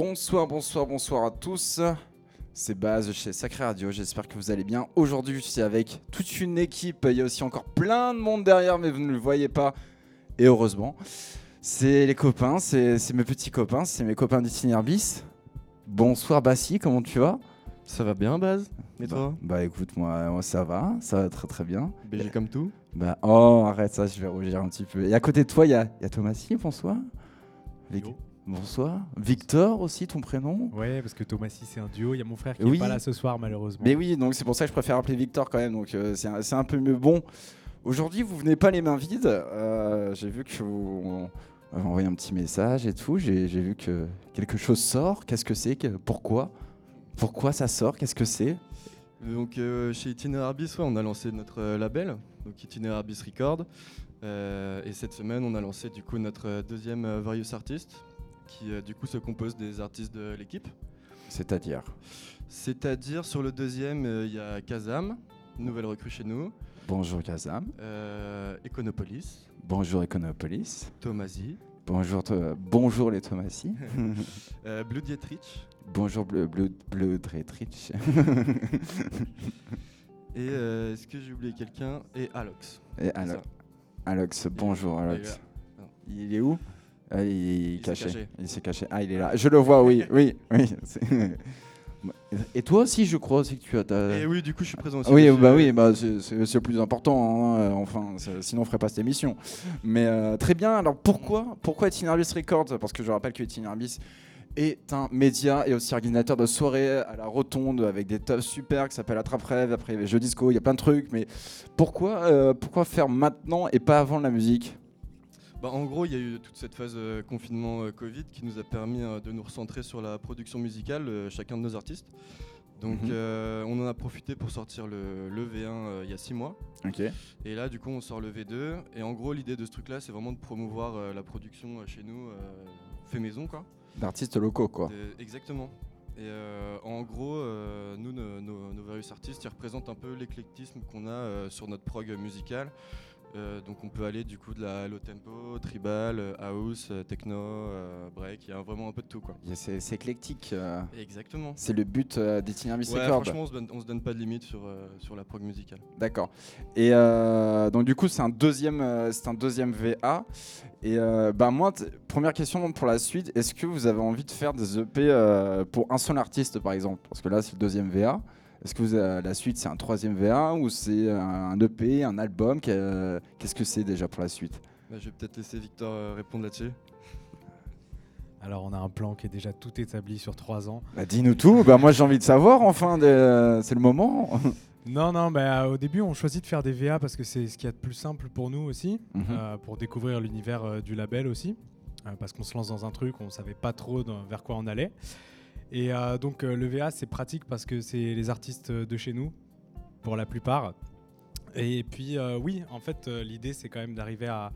Bonsoir, bonsoir, bonsoir à tous. C'est Baz chez Sacré Radio, j'espère que vous allez bien. Aujourd'hui, je suis avec toute une équipe. Il y a aussi encore plein de monde derrière, mais vous ne le voyez pas. Et heureusement, c'est les copains, c'est c'est mes petits copains, c'est mes copains d'Itinéraire bis. Bonsoir Bassi, comment tu vas? Ça va bien, Baz? Et toi? Bah, bah, écoute, moi, moi, ça va, ça va très très bien. BG comme tout? Bah oh, arrête ça, je vais rougir un petit peu. Et à côté de toi, il y a, y a Thomasy, bonsoir. Bonsoir. Victor aussi, ton prénom Ouais, parce que Thomasy, c'est un duo. Il y a mon frère qui Oui. est pas là ce soir, malheureusement. Mais oui, donc c'est pour ça que je préfère appeler Victor quand même. Donc euh, c'est un, c'est un peu mieux. Bon, aujourd'hui vous venez pas les mains vides. Euh, j'ai vu que vous avez envoyé un petit message et tout. J'ai j'ai vu que quelque chose sort. Qu'est-ce que c'est que, Pourquoi? Pourquoi ça sort? Qu'est-ce que c'est? Donc euh, chez Itinéraire Bis, ouais, on a lancé notre label, donc Itinéraire Bis Record. Euh, et cette semaine, on a lancé du coup notre deuxième euh, Various Artist, qui euh, du coup se compose des artistes de l'équipe. C'est-à-dire C'est-à-dire sur le deuxième, euh, il y a Kazam, nouvelle recrue chez nous, Bonjour Kazam. euh, Econopolis, Bonjour Econopolis. Tomasi, Bonjour, bonjour les Thomasy. euh, Blue Dietrich bonjour Bleu Bleu Bleu Dretrich. et euh, est-ce que j'ai oublié quelqu'un? Et Alox. Et Alo-. Alox, bonjour Alox. Il est où? Ah, Il Il s'est caché. caché. Il s'est caché. Ah, il est là. Je le vois, oui, oui, oui. Et toi aussi, je crois aussi que tu as ta. Et oui, du coup, je suis présent aussi. Oui, bah oui, bah c'est le plus important. hein, euh, Enfin, sinon on ferait pas cette émission. Mais euh, très bien. Alors pourquoi, pourquoi Itinerabis Records? Parce que je rappelle que Itinerabis est un média et aussi organisateur de soirées à la Rotonde avec des teufs super qui s'appellent Attrape Rêve. Après, il y avait Jeux Disco, il y a plein de trucs. Mais pourquoi, euh, pourquoi faire maintenant et pas avant la musique? Bah, en gros, il y a eu toute cette phase euh, confinement euh, Covid qui nous a permis euh, de nous recentrer sur la production musicale, euh, chacun de nos artistes. Donc, Mhm. on en a profité pour sortir le, le V1 euh, il y a six mois. Et là, du coup, on sort le V2. Et en gros, l'idée de ce truc-là, c'est vraiment de promouvoir la production chez nous, fait maison, quoi. D'artistes locaux, quoi. De- exactement. Et euh, en gros, euh, nous, nos, nos- nos various artistes, ils représentent un peu l'éclectisme qu'on a euh, sur notre prog musical. Euh, donc on peut aller du coup de la low tempo, tribal, euh, house, euh, techno, euh, break, il y a vraiment un peu de tout quoi. C'est éclectique. euh, Exactement. c'est le but d'Itinerabis Ouais, franchement on se, donne, on se donne pas de limite sur, sur la prog musicale. D'accord. Et donc du coup, c'est un deuxième, c'est un deuxième VA. Et bah moi, première question pour la suite. Est-ce que vous avez envie de faire des EP pour un seul artiste, par exemple? Parce que là, c'est le deuxième VA. Est-ce que vous avez- la suite, c'est un troisième VA ou c'est un EP, un album? Qu'est- Qu'est-ce que c'est déjà pour la suite? Bah, je vais peut-être laisser Victor euh, répondre là-dessus. Alors, on a un plan qui est déjà tout établi sur trois ans. bah, Dis-nous tout. bah moi, j'ai envie de savoir. Enfin, de- c'est le moment. Non, non, bah, au début, on choisit de faire des VA parce que c'est ce qu'il y a de plus simple pour nous aussi, Mhm. euh, pour découvrir l'univers euh, du label aussi. euh, parce qu'on se lance dans un truc, on savait pas trop dans- vers quoi on allait. Et euh, donc, euh, le VA, c'est pratique parce que c'est les artistes de chez nous, pour la plupart. Et puis, euh, oui, en fait, l'idée, c'est quand même d'arriver à,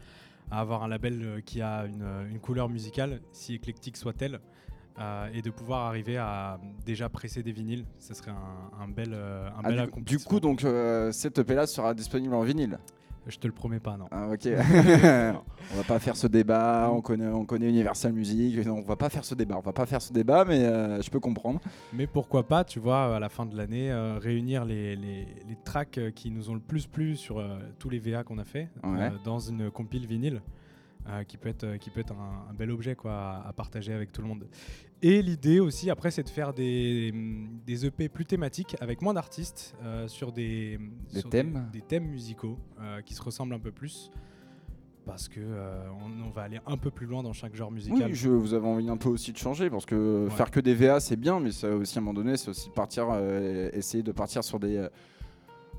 à avoir un label qui a une, une couleur musicale, si éclectique soit-elle, euh, et de pouvoir arriver à déjà presser des vinyles. Ce serait un, un bel, euh, un Ah, bel du, du accomplissement. coup, donc euh, cet EP là sera disponible en vinyle. Je te le promets pas, non. Ah, ok. on va pas faire ce débat. On connaît, on connaît Universal Music. Non, on va pas faire ce débat. On va pas faire ce débat, mais euh, je peux comprendre. Mais pourquoi pas, tu vois, à la fin de l'année, euh, réunir les, les, les tracks euh, qui nous ont le plus plu sur euh, tous les VA qu'on a fait Ouais. dans une compile vinyle. Euh, qui peut être, euh, qui peut être un, un bel objet quoi, à, à partager avec tout le monde. Et l'idée aussi, après, c'est de faire des, des EP plus thématiques avec moins d'artistes euh, sur des, Des sur thèmes des, thèmes musicaux euh, qui se ressemblent un peu plus. Parce que on, on va aller un peu plus loin dans chaque genre musical. Oui, je, vous avez envie un peu aussi de changer parce que Ouais. faire que des VA c'est bien, mais ça aussi à un moment donné, c'est aussi partir, essayer de partir sur des.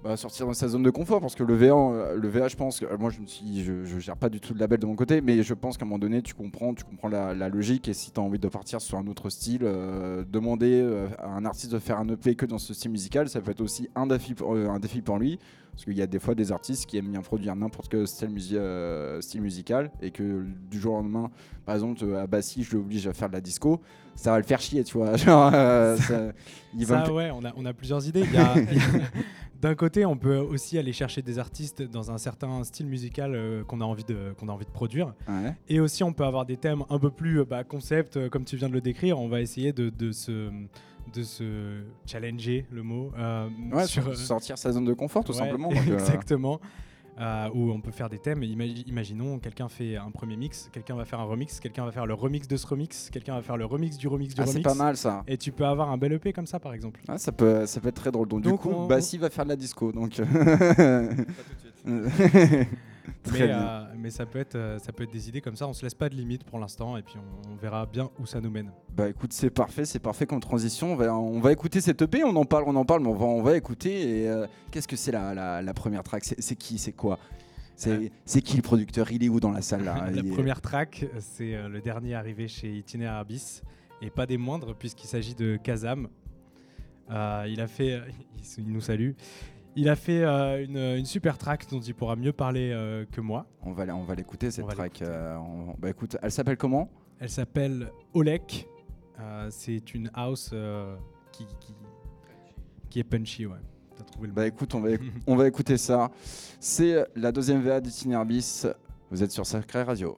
Bah, sortir de sa zone de confort parce que le VA, euh, le VA je pense que euh, moi je ne suis je, je gère pas du tout le label de mon côté mais je pense qu'à un moment donné tu comprends tu comprends la, la logique et si tu as envie de partir sur un autre style euh, demander à un artiste de faire un EP que dans ce style musical ça peut être aussi un défi pour, un défi pour lui parce qu'il y a des fois des artistes qui aiment bien produire n'importe quel style, musi- euh, style musical et que du jour au lendemain par exemple à Bassi je l'oblige à faire de la disco ça va le faire chier tu vois genre euh, ça- il va Ça, ouais, on a, on a plusieurs idées. Il y a d'un côté, on peut aussi aller chercher des artistes dans un certain style musical euh, qu'on a envie de qu'on a envie de produire. Ouais. Et aussi, on peut avoir des thèmes un peu plus euh, bah, concept, euh, comme tu viens de le décrire. On va essayer de, de se de se challenger le mot euh, Ouais, sur, sur- sortir sa zone de confort, tout Ouais, simplement. donc, exactement. Euh, où on peut faire des thèmes. Imagi- imaginons, quelqu'un fait un premier mix, quelqu'un va faire un remix, quelqu'un va faire le remix de ce remix, quelqu'un va faire le remix du remix du ah, c'est remix. pas mal ça. Et tu peux avoir un bel EP comme ça, par exemple. Ah, ça, peut, ça peut être très drôle. Donc, du coup, on- Bassi va faire de la disco. Donc, Pas tout de suite. très mais, bien. euh, mais ça peut être euh, ça peut être des idées comme ça. On se laisse pas de limite pour l'instant, et puis on, on verra bien où ça nous mène. Bah écoute, c'est parfait, c'est parfait comme transition. On va, on va écouter cette EP, on en parle, on en parle, mais on va, on va écouter. Et euh, qu'est-ce que c'est la, la, la première track? C'est qui? C'est quoi? C'est Euh. c'est qui le producteur? Il est où dans la salle là? La première track, c'est le dernier arrivé chez Itinéraire Abyss, et pas des moindres, puisqu'il s'agit de Kazam. Euh, il a fait, il nous salue. Il a fait euh, une, une super track dont il pourra mieux parler euh, que moi. On va, la- on va l'écouter cette On va track. euh, on- bah écoute, elle s'appelle comment? Elle s'appelle Olek. C'est une house qui, qui, qui est punchy, ouais. T'as trouvé le Bah écoute, on va, éc- on va écouter ça. C'est la deuxième VA d'Itinéraire Bis. Vous êtes sur Sacré Radio.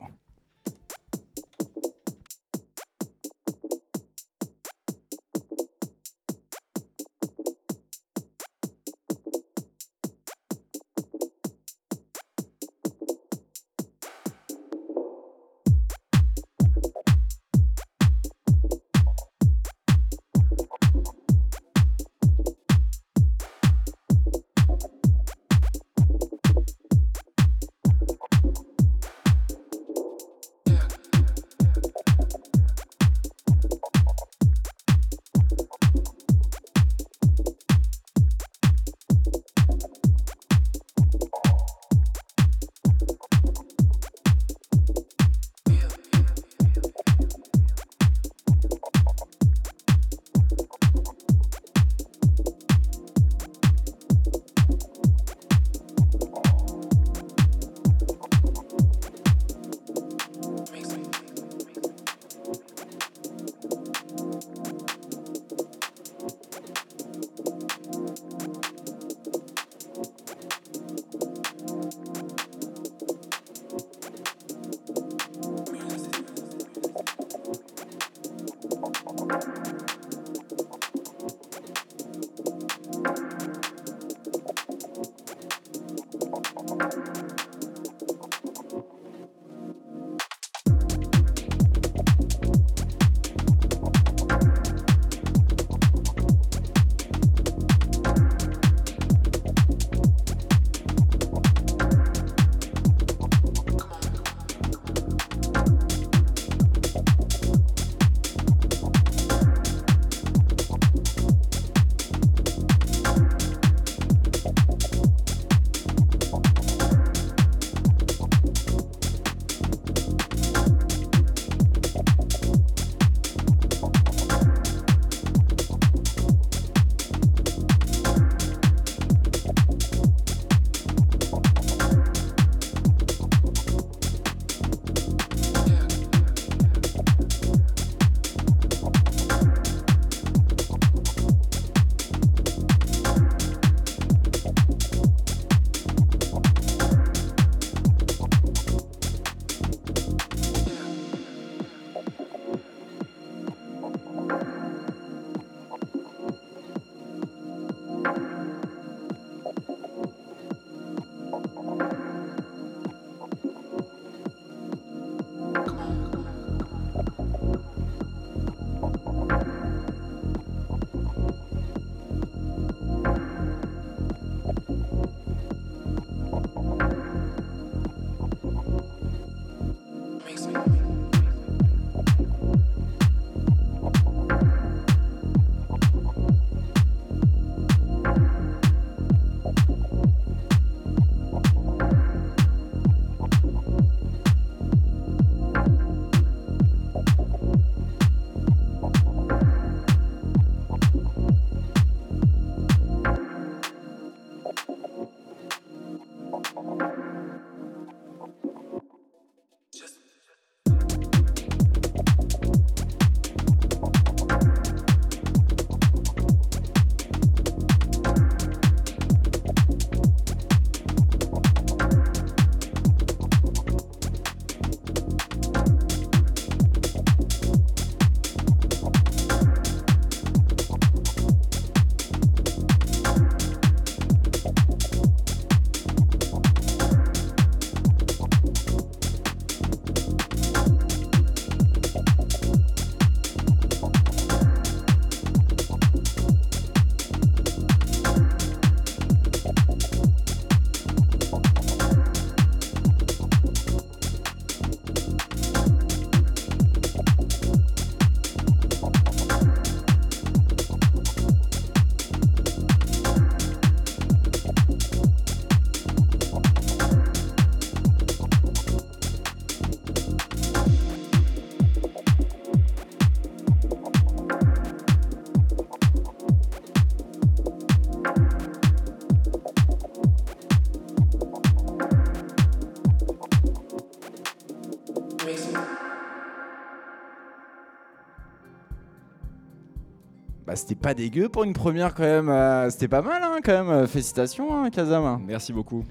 C'était pas dégueu pour une première quand même. euh, c'était pas mal hein, quand même. Félicitations, hein, Kazam. Merci beaucoup.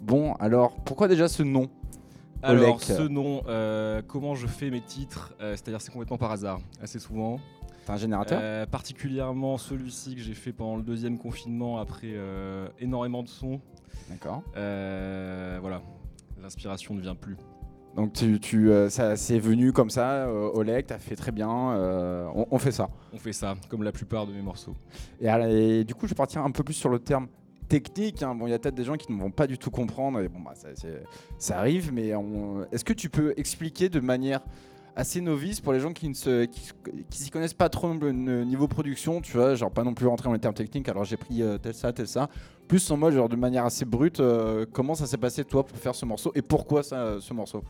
Bon, alors pourquoi déjà ce nom Alors, Olek. ce nom, euh, comment je fais mes titres Euh, C'est-à-dire, c'est complètement par hasard, assez souvent. T'as un générateur Euh, particulièrement celui-ci que j'ai fait pendant le deuxième confinement après euh, énormément de sons. D'accord. Euh, voilà, l'inspiration ne vient plus. Donc tu, tu, euh, ça c'est venu comme ça, euh, Oleg, t'as fait très bien. euh, on, on fait ça. On fait ça, comme la plupart de mes morceaux. Et, du coup, je vais partir un peu plus sur le terme technique. hein. Bon, il y a peut-être des gens qui ne vont pas du tout comprendre. Et bon, bah, ça, arrive, mais on- est-ce que tu peux expliquer de manière assez novice pour les gens qui ne se, qui, qui s'y connaissent pas trop n- niveau production, tu vois, genre pas non plus rentrer dans les termes techniques. Alors j'ai pris euh, tel ça, tel ça. Plus en mode genre de manière assez brute. euh, comment ça s'est passé toi pour faire ce morceau et pourquoi ça, ce morceau?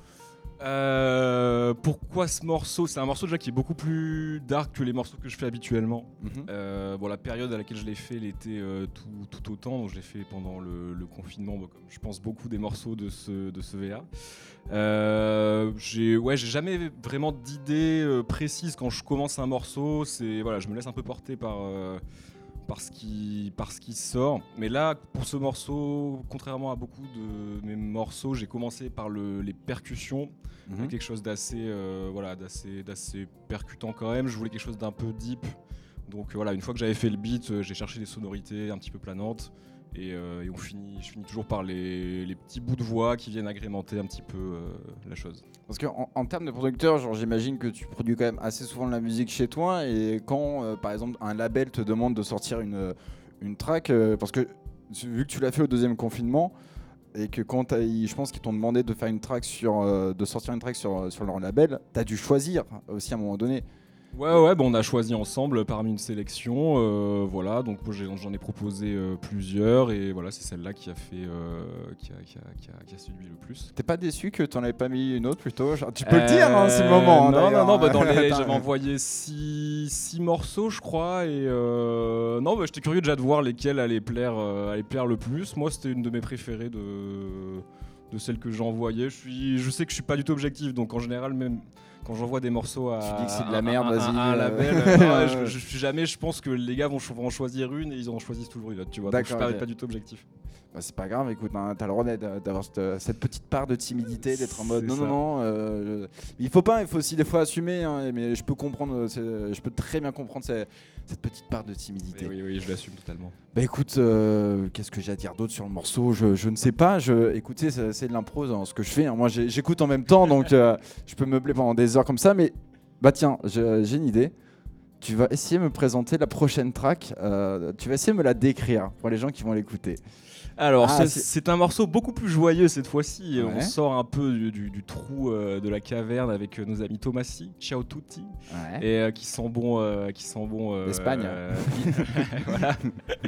Euh, pourquoi ce morceau? C'est un morceau déjà qui est beaucoup plus dark que les morceaux que je fais habituellement. Mhm. Euh, bon, la période à laquelle je l'ai fait, elle était euh, tout, tout autant. Donc, je l'ai fait pendant le, le confinement, bon, comme je pense beaucoup des morceaux de ce, de ce VA. Euh, j'ai ouais, jamais vraiment d'idée précise quand je commence un morceau. C'est voilà, je me laisse un peu porter par euh, par ce qui par ce qui sort. Mais là, pour ce morceau, contrairement à beaucoup de mes morceaux, j'ai commencé par le- les percussions Mhm. quelque chose d'assez euh, voilà d'assez d'assez percutant quand même je voulais quelque chose d'un peu deep donc voilà une fois que j'avais fait le beat euh, j'ai cherché des sonorités un petit peu planantes et, euh, et on finit je finis toujours par les, petits bouts de voix qui viennent agrémenter un petit peu euh, la chose Parce qu'en en, termes de producteur, j'imagine que tu produis quand même assez souvent de la musique chez toi. Et quand, euh, par exemple, un label te demande de sortir une, une track, parce que vu que tu l'as fait au deuxième confinement, et que quand je pense qu'ils t'ont demandé de faire une track sur, de sortir une track sur, sur leur label, t'as dû choisir aussi à un moment donné. Ouais ouais bon, on a choisi ensemble parmi une sélection euh, voilà donc j'en ai proposé euh, plusieurs et voilà c'est celle-là qui a fait euh, qui, a, qui, a, qui, a, qui a séduit le plus T'es pas déçu que t'en avais pas mis une autre plutôt Genre, Tu peux le dire, hein, c'est le moment. non, non, non, bah, j'avais envoyé six, six morceaux, je crois, et non, bah, j'étais curieux déjà de voir lesquels allaient plaire, allaient plaire le plus. Moi, c'était une de mes préférées de, de celles que j'ai envoyées. Je, suis, je sais que je suis pas du tout objectif, donc en général, même quand j'envoie des morceaux à, Tu dis que c'est de la merde, vas-y, un euh. label, euh, je, suis jamais, je pense que les gars vont, vont en choisir une et ils en choisissent toujours une autre, tu vois. Donc je suis D'accord, pas, du tout objectif. Bah, c'est pas grave, écoute, hein, t'as le droit d'être- d'avoir cette, cette petite part de timidité, d'être en mode C'est non, ça. non, non. euh, je- Il faut pas, il faut aussi des fois assumer, hein, mais je peux comprendre, euh, je peux très bien comprendre cette, cette petite part de timidité. Oui, oui, oui, je l'assume totalement. Bah écoute, euh, qu'est-ce que j'ai à dire d'autre sur le morceau? Je, je ne sais pas. Je, écoutez, c'est de l'impro, dans ce que je fais. hein. Moi, j'écoute en même temps, donc euh, je peux meubler pendant des heures comme ça. Mais bah tiens, j'ai une idée. Tu vas essayer de me présenter la prochaine track. euh, tu vas essayer de me la décrire pour les gens qui vont l'écouter. Alors, Ah, c'est- un morceau beaucoup plus joyeux cette fois-ci. Ouais. On sort un peu du, du- du trou euh, de la caverne avec euh, nos amis Tomassi, Ciao Tutti, Ouais. et euh, qui sent bon, qui sent bon L'Espagne. voilà,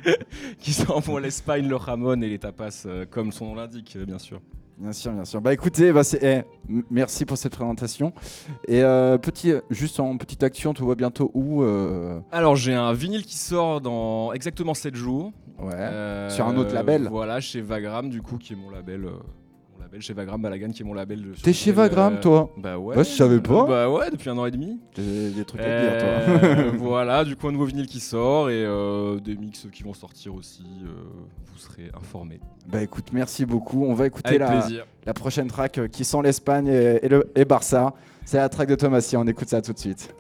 qui sent bon l'Espagne, le jamon et les tapas, comme son nom l'indique, bien sûr. Bien sûr, bien sûr. Bah écoutez, bah, c'est- eh, merci pour cette présentation. Et euh, petit, juste en petite action, tu vois bientôt où euh, Alors, j'ai un vinyle qui sort dans exactement 7 jours. Ouais. Euh, Sur un autre label. Voilà, chez Vagram, du coup, qui est mon label. Label chez Vagram Balagan, qui est mon label. T'es chez Vagram, euh, toi Bah ouais. Ouais, je savais pas. Bah ouais, depuis un an et demi. J'ai des trucs à te Euh, dire, toi. voilà, du coup un nouveau vinyle qui sort et euh, des mix qui vont sortir aussi. vous serez informés. bah écoute, merci beaucoup. On va écouter la, la prochaine track qui sent l'Espagne et, et le, et Barça. C'est la track de Thomassi. On écoute ça tout de suite.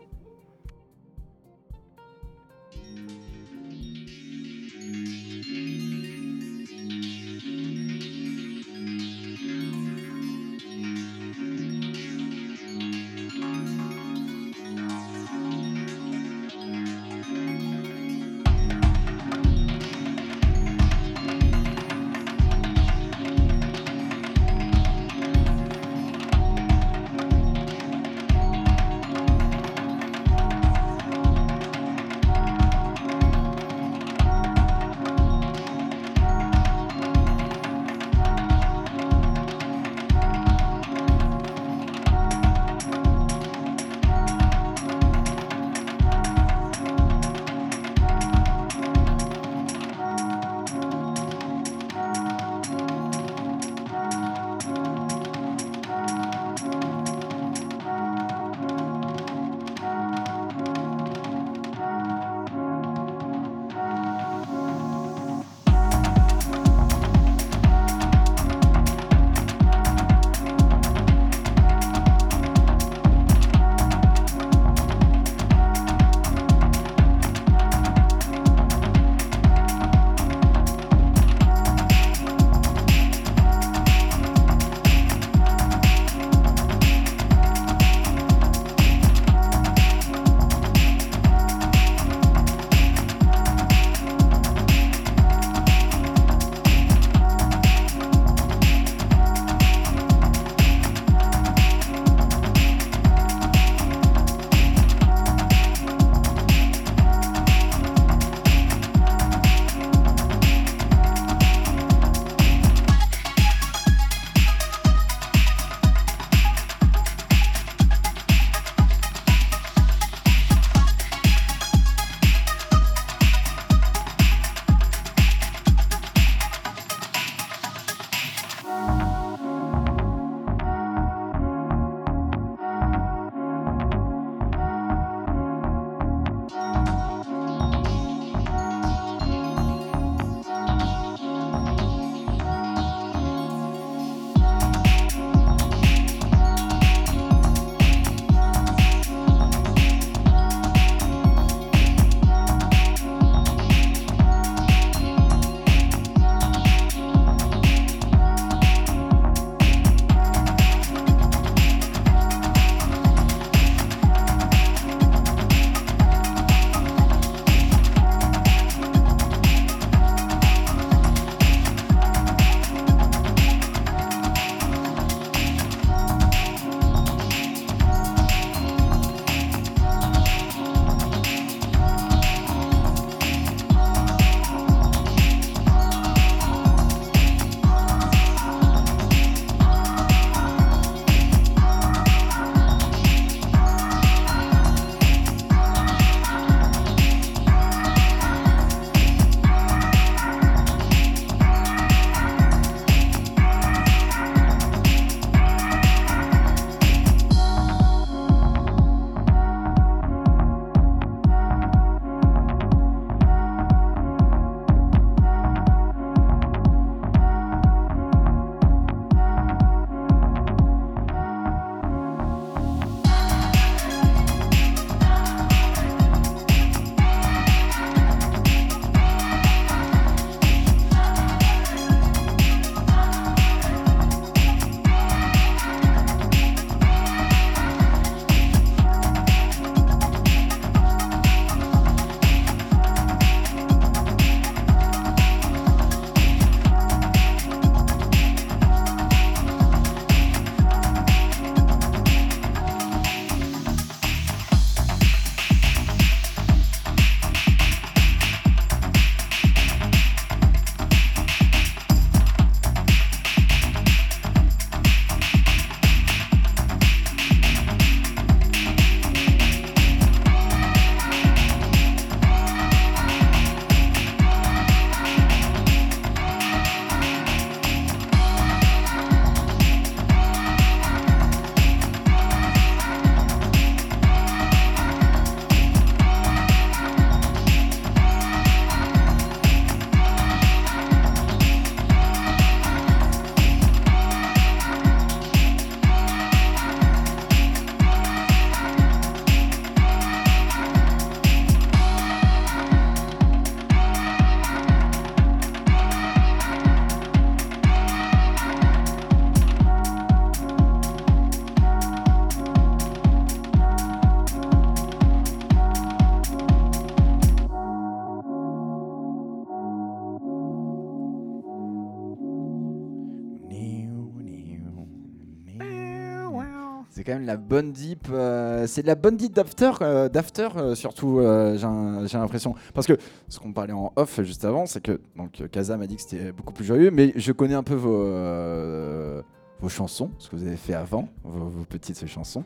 Bonne deep. euh, c'est de la bonne deep d'after, euh, d'after euh, surtout. j'ai l'impression. Parce que ce qu'on parlait en off juste avant, c'est que donc Kaza m'a dit que c'était beaucoup plus joyeux, mais je connais un peu vos vos chansons, ce que vous avez fait avant, vos, vos petites chansons.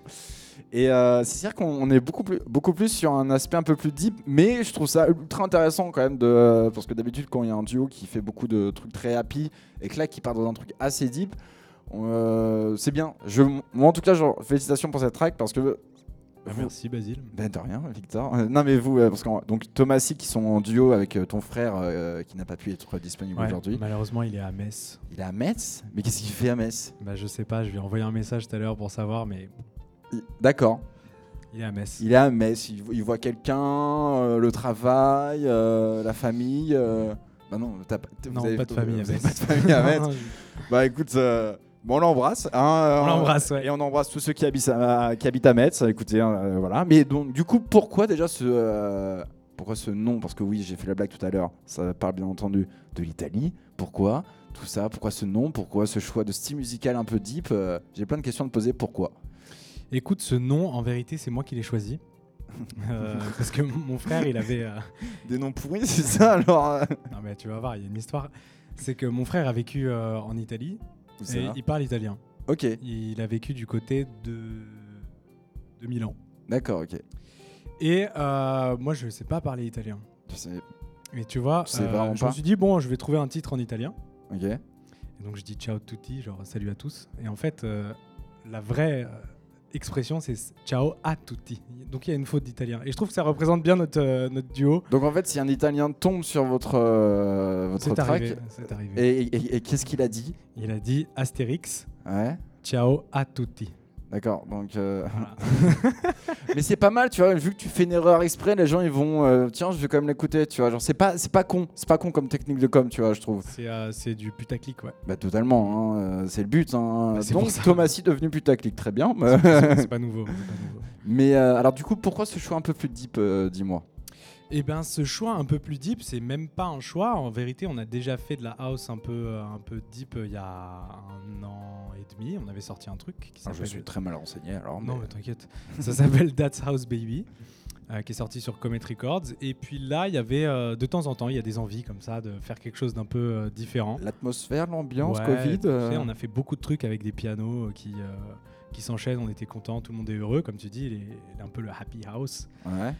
Et c'est sûr qu'on on est beaucoup plus, beaucoup plus sur un aspect un peu plus deep, mais je trouve ça ultra intéressant quand même de parce que d'habitude quand il y a un duo qui fait beaucoup de trucs très happy et que là qui part dans un truc assez deep, euh, c'est bien. Je, moi en tout cas, genre, félicitations pour cette track parce que vous- merci Basile. ben de rien, Victor. Euh, non mais vous, euh, parce que donc Thomasy qui sont en duo avec ton frère qui n'a pas pu être disponible Ouais, aujourd'hui. Malheureusement, il est à Metz. Il est à Metz, mais qu'est-ce qu'il fait à Metz? Bah, je sais pas, je lui ai envoyé un message tout à l'heure pour savoir, mais D'accord. il est à Metz. Il est à Metz, il, il voit quelqu'un, le travail, la famille. Bah non, t'as pas, Non, avez- pas de famille à Metz. pas de famille à Metz. bah écoute, euh, bon, on l'embrasse. hein, On euh, l'embrasse, ouais. Et on embrasse tous ceux qui habitent à, qui habitent à Metz. Écoutez, hein, euh, voilà. Mais donc, du coup, pourquoi déjà ce, euh, pourquoi ce nom? Parce que oui, j'ai fait la blague tout à l'heure. Ça parle bien entendu de l'Italie. Pourquoi tout ça? Pourquoi ce nom? Pourquoi ce choix de style musical un peu deep? Euh, J'ai plein de questions à te poser. Pourquoi? Écoute, ce nom, en vérité, c'est moi qui l'ai choisi. Euh, parce que mon frère, il avait. euh, Des noms pourris, c'est ça alors euh, Non, mais tu vas voir, il y a une histoire. C'est que mon frère a vécu en Italie et il parle italien. Ok, Il a vécu du côté de, de Milan. d'accord, ok. Et euh, moi, je sais pas parler italien. Je sais- Et tu vois, Tu sais euh, je pas me suis dit, bon, je vais trouver un titre en italien. Ok. Et donc, je dis ciao tutti, genre salut à tous. Et en fait, euh, la vraie expression, c'est ciao a tutti. Donc, il y a une faute d'italien. Et je trouve que ça représente bien notre, euh, notre duo. Donc en fait, si un Italien tombe sur votre, euh, votre track, arrivé. Et, et- et qu'est-ce qu'il a dit? Il a dit Astérix, Ouais. ciao a tutti. D'accord, donc. euh, Voilà. Mais c'est pas mal, tu vois, vu que tu fais une erreur exprès, les gens ils vont. euh, Tiens, je vais quand même l'écouter, tu vois. Genre, c'est pas, c'est pas con, c'est pas con comme technique de com, tu vois, je trouve. C'est euh, c'est du putaclic, ouais. Bah, totalement, hein, euh, c'est le but. Hein. Bah, c'est donc. Thomasy devenu putaclic, très bien. C'est c'est pas nouveau. c'est pas nouveau. Mais euh, alors, du coup, pourquoi ce choix un peu plus deep, euh, dis-moi? Eh ben, ce choix un peu plus deep, c'est même pas un choix. En vérité, on a déjà fait de la house un peu, euh, un peu deep euh, il y a un an et demi. On avait sorti un truc qui Ah, Je suis très mal renseigné alors. Non, mais- t'inquiète. Ça s'appelle That's House Baby, euh, qui est sorti sur Comet Records. Et puis là, il y avait euh, de temps en temps, il y a des envies comme ça de faire quelque chose d'un peu euh, différent. L'atmosphère, l'ambiance, Ouais, Covid. tu sais, on a fait beaucoup de trucs avec des pianos qui, qui s'enchaînent. On était contents, tout le monde est heureux. Comme tu dis, il est, il est un peu le happy house. Ouais.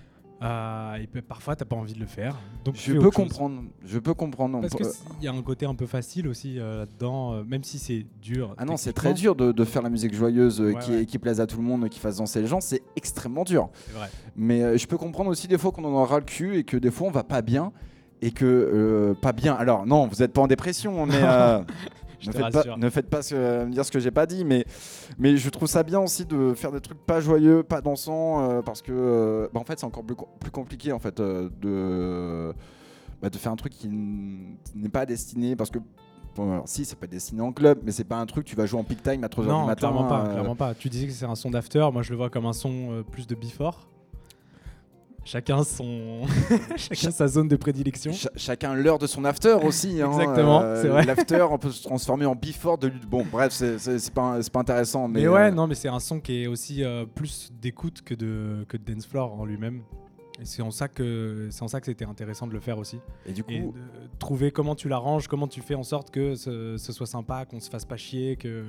Euh, et parfois, t'as pas envie de le faire. Donc, Je peux chose. comprendre. Je peux comprendre. Parce On peut- qu'il y a un côté un peu facile aussi euh, là-dedans, euh, même si c'est dur. Ah non, c'est très dur de, de faire la musique joyeuse Ouais, qui, ouais. qui plaise à tout le monde, qui fasse danser les gens. C'est extrêmement dur. Vrai. Mais je peux comprendre aussi des fois qu'on en aura le cul et que des fois on va pas bien. Et que pas bien. Alors non, vous n'êtes pas en dépression, mais Je ne, te faites pas, rassure. ne faites pas ce- me dire ce que j'ai pas dit. Mais, mais je trouve ça bien aussi de faire des trucs pas joyeux, pas dansants, euh, parce que euh, bah, en fait c'est encore plus, plus compliqué en fait euh, de, bah, de faire un truc qui n'est pas destiné parce que bon, alors, si c'est pas destiné en club, mais c'est pas un truc que tu vas jouer en peak time à 3h du Non, matin. clairement pas, euh, clairement pas. Tu disais que c'est un son d'after, moi je le vois comme un son euh, plus de before. Chacun son, chacun sa zone de prédilection. Cha- chacun l'heure de son after aussi. hein, Exactement, euh, c'est vrai. L'after, on peut se transformer en before de lutte. Bon, bref, c'est- pas, pas intéressant. Mais, Mais, ouais, euh, non, mais c'est un son qui est aussi euh, plus d'écoute que de que de dance floor en lui-même. Et c'est en ça que c'est en ça que c'était intéressant de le faire aussi. Et du coup, Et de trouver comment tu l'arranges, comment tu fais en sorte que ce, ce soit sympa, qu'on se fasse pas chier, que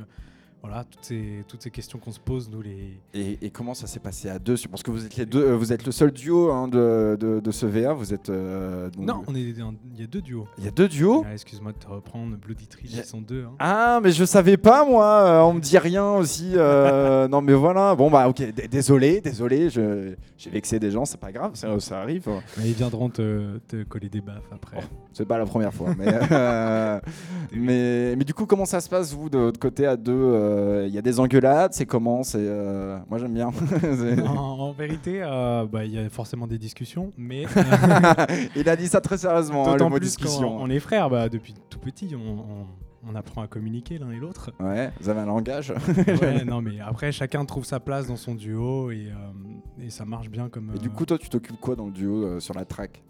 voilà toutes ces toutes ces questions qu'on se pose nous les. et, et comment ça s'est passé à deux? Sur- Parce que vous êtes les deux, euh, vous êtes le seul duo hein, de, de, de ce VA. Vous êtes. euh, donc- Non, on est un- il y a deux duos. Il y a deux duos? Ah, Excuse-moi de te reprendre, Bloody Tree, ils sont deux. hein. Ah, mais je savais pas moi. euh, on me dit rien aussi. euh, non, mais voilà. Bon bah ok. Désolé, désolé. je- J'ai vexé des gens. C'est pas grave. Ça, ça arrive. Mais ils viendront te, te coller des baffes après. Oh. C'est pas la première fois. Mais, euh, mais, mais du coup, comment ça se passe, vous, de votre côté à deux Il y a des engueulades C'est comment C'est euh, Moi, j'aime bien. En, en vérité, euh, bah, il y a forcément des discussions, mais euh, Il a dit ça très sérieusement, hein, le mot plus discussion. on est frères. Bah, depuis tout petit, on, on- on apprend à communiquer l'un et l'autre. Ouais, vous avez un langage. Ouais, non, mais après, chacun trouve sa place dans son duo et, euh, et ça marche bien comme. Et du euh, coup, toi, tu t'occupes quoi dans le duo euh, sur la track?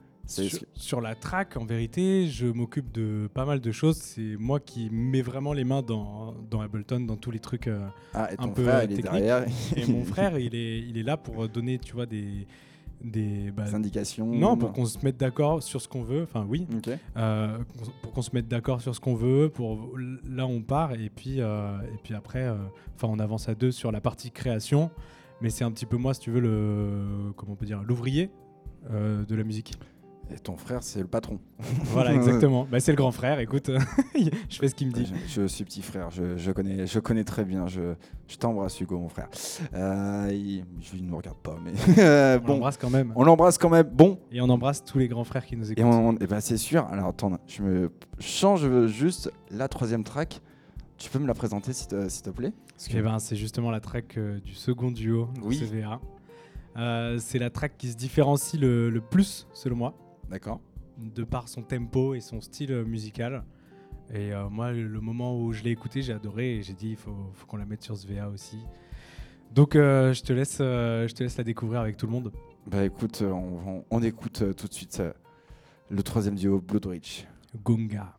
Sur, la track, en vérité, je m'occupe de pas mal de choses. C'est moi qui mets vraiment les mains dans, dans Ableton, dans tous les trucs. euh, Ah, et un peu, frère, euh, il est derrière. Et mon frère, il est, il est là pour donner, tu vois, des. des bah, Des indications. non, pour qu'on se mette d'accord sur ce qu'on veut. Enfin, oui. Ok. Euh, pour qu'on se mette d'accord sur ce qu'on veut. Pour là, on part et puis euh, et puis après, enfin, on avance à deux sur la partie création. Mais c'est un petit peu moi, si tu veux, le comment on peut dire, l'ouvrier de la musique. Et ton frère, c'est le patron. Voilà, exactement. bah, c'est le grand frère. Écoute, je fais ce qu'il me dit. Je, je suis petit frère, je, je connais, je connais très bien. Je, je t'embrasse, Hugo, mon frère. Euh, il, il ne me regarde pas, mais euh, On bon, l'embrasse quand même. on l'embrasse quand même. Bon, Et on embrasse tous les grands frères qui nous écoutent. et, on, et ben c'est sûr. Alors attends, je me change juste la troisième track. Tu peux me la présenter s'il te, s'il te plaît? Parce que- Eh ben, c'est justement la track euh, du second duo de Oui. CVA. Euh, c'est la track qui se différencie le, le plus, selon moi, D'accord. de par son tempo et son style euh, musical. Et euh, moi, le moment où je l'ai écouté, j'ai adoré et j'ai dit il faut, faut qu'on la mette sur CVA aussi. Donc, euh, je, te laisse, euh, je te laisse la découvrir avec tout le monde. Bah écoute, on, on- on écoute tout de suite le troisième duo, Bloodrich. Gunga.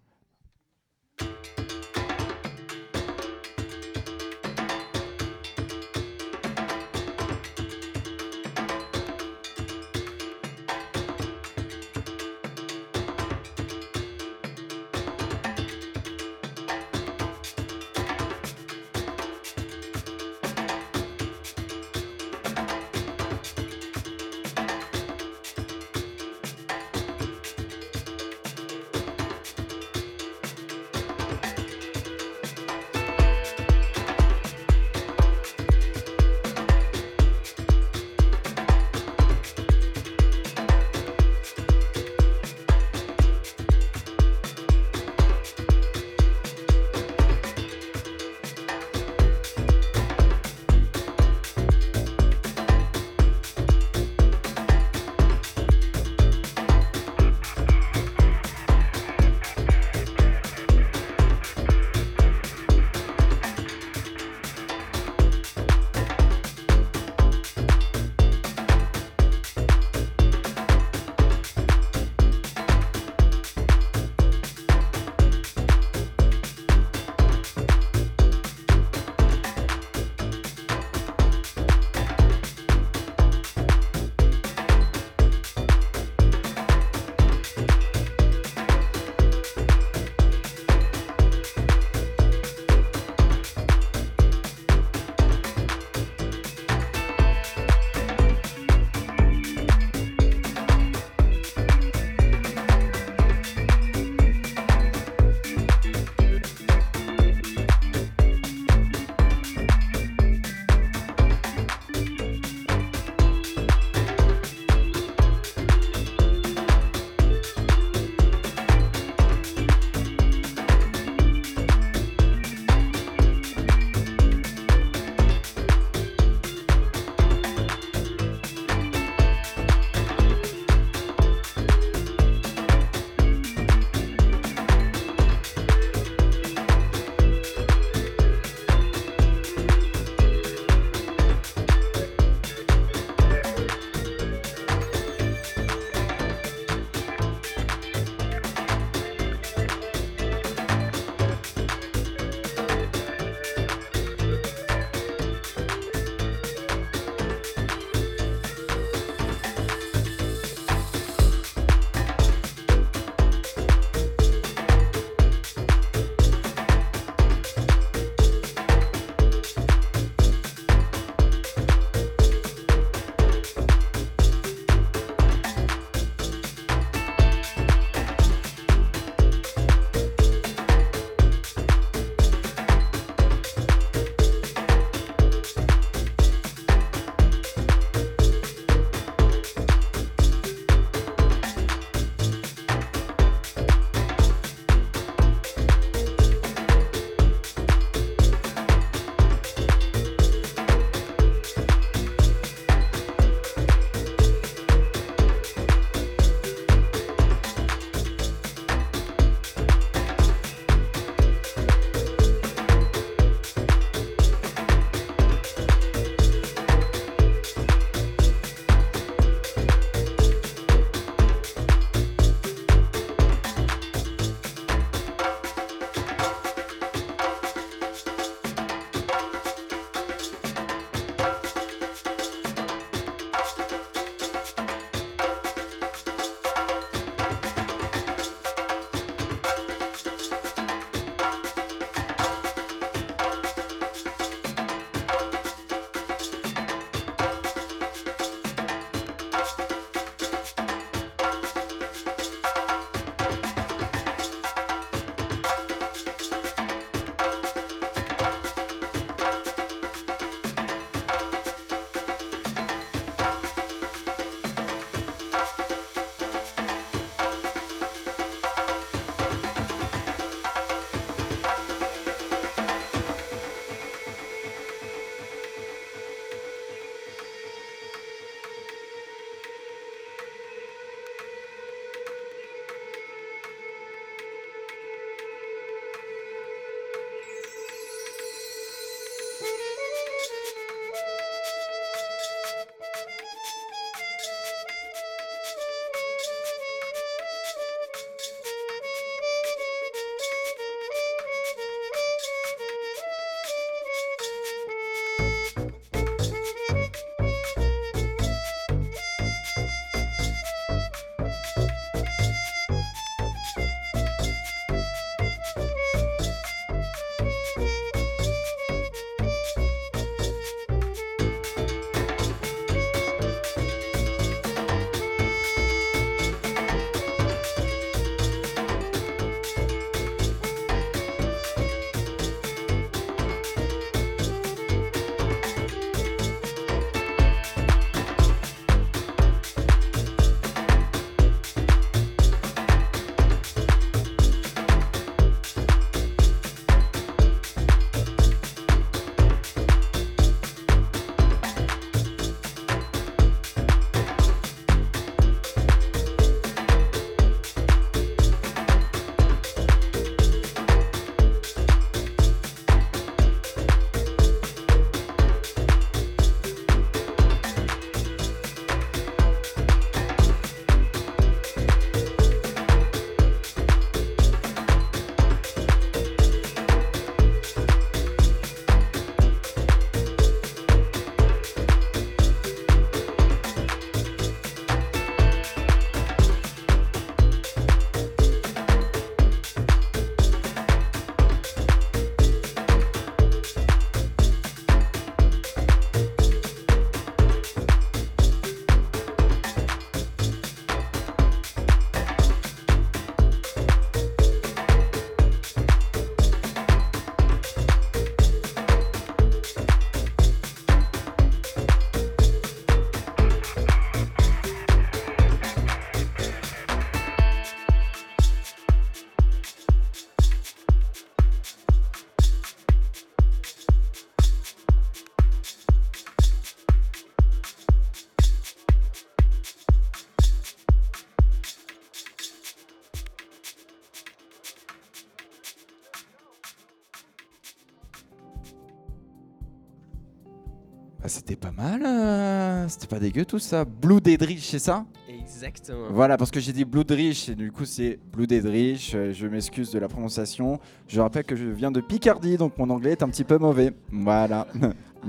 C'était pas mal, euh, c'était pas dégueu tout ça. Blue Dedrich, c'est ça? Exactement. Voilà, parce que j'ai dit Blue Dedrich et du coup c'est Blue Dedrich. euh, Je m'excuse de la prononciation. Je rappelle que je viens de Picardie, donc mon anglais est un petit peu mauvais. Voilà. Oh,